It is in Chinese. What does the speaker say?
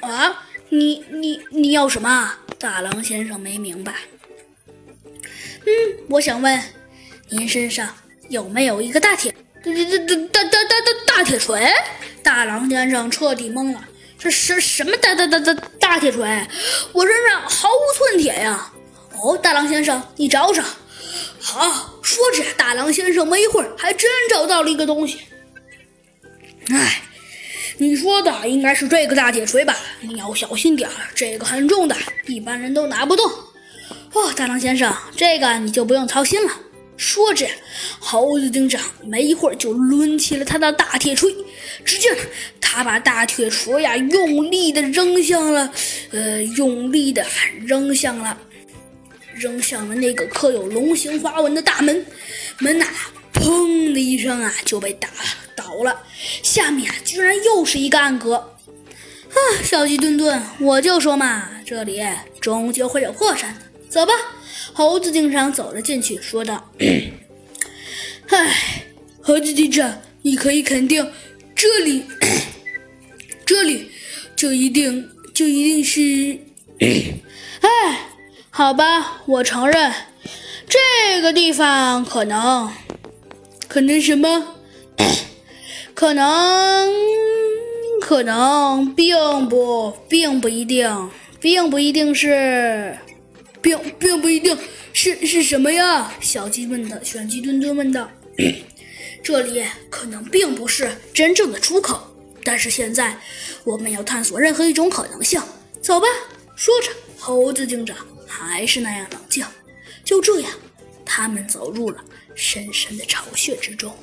啊？你你你要什么？大郎先生没明白。嗯我想问您身上有没有一个大铁大大大大大大大铁锤？大郎先生彻底懵了这是什么大大大大大铁锤？我身上毫无寸铁呀！哦大郎先生你找找。好说着大郎先生没一会儿还真找到了一个东西。唉你说的应该是这个大铁锤吧？你要小心点儿，这个很重的，一般人都拿不动。哦，大狼先生，这个你就不用操心了。说着，猴子警长没一会儿就抡起了他的大铁锤。只见他把大铁锤呀，用力的扔向了，呃，用力的扔向了，扔向了那个刻有龙形花纹的大门。门呐，砰的一声啊，就被打了倒了。下面居然又是一个暗格。啊，小鸡墩墩，我就说嘛，这里终究会有破绽的。走吧。猴子警长走了进去，说道：“ 唉，猴子警长，你可以肯定，这里，这里就一定就一定是 唉，好吧，我承认，这个地方可能，可能什么？可能，可能并不，并不一定，并不一定是。”并并不一定是是什么呀？小鸡问的，小鸡墩墩问道：“ 这里可能并不是真正的出口，但是现在我们要探索任何一种可能性。走吧。”说着，猴子警长还是那样冷静。就这样，他们走入了深深的巢穴之中。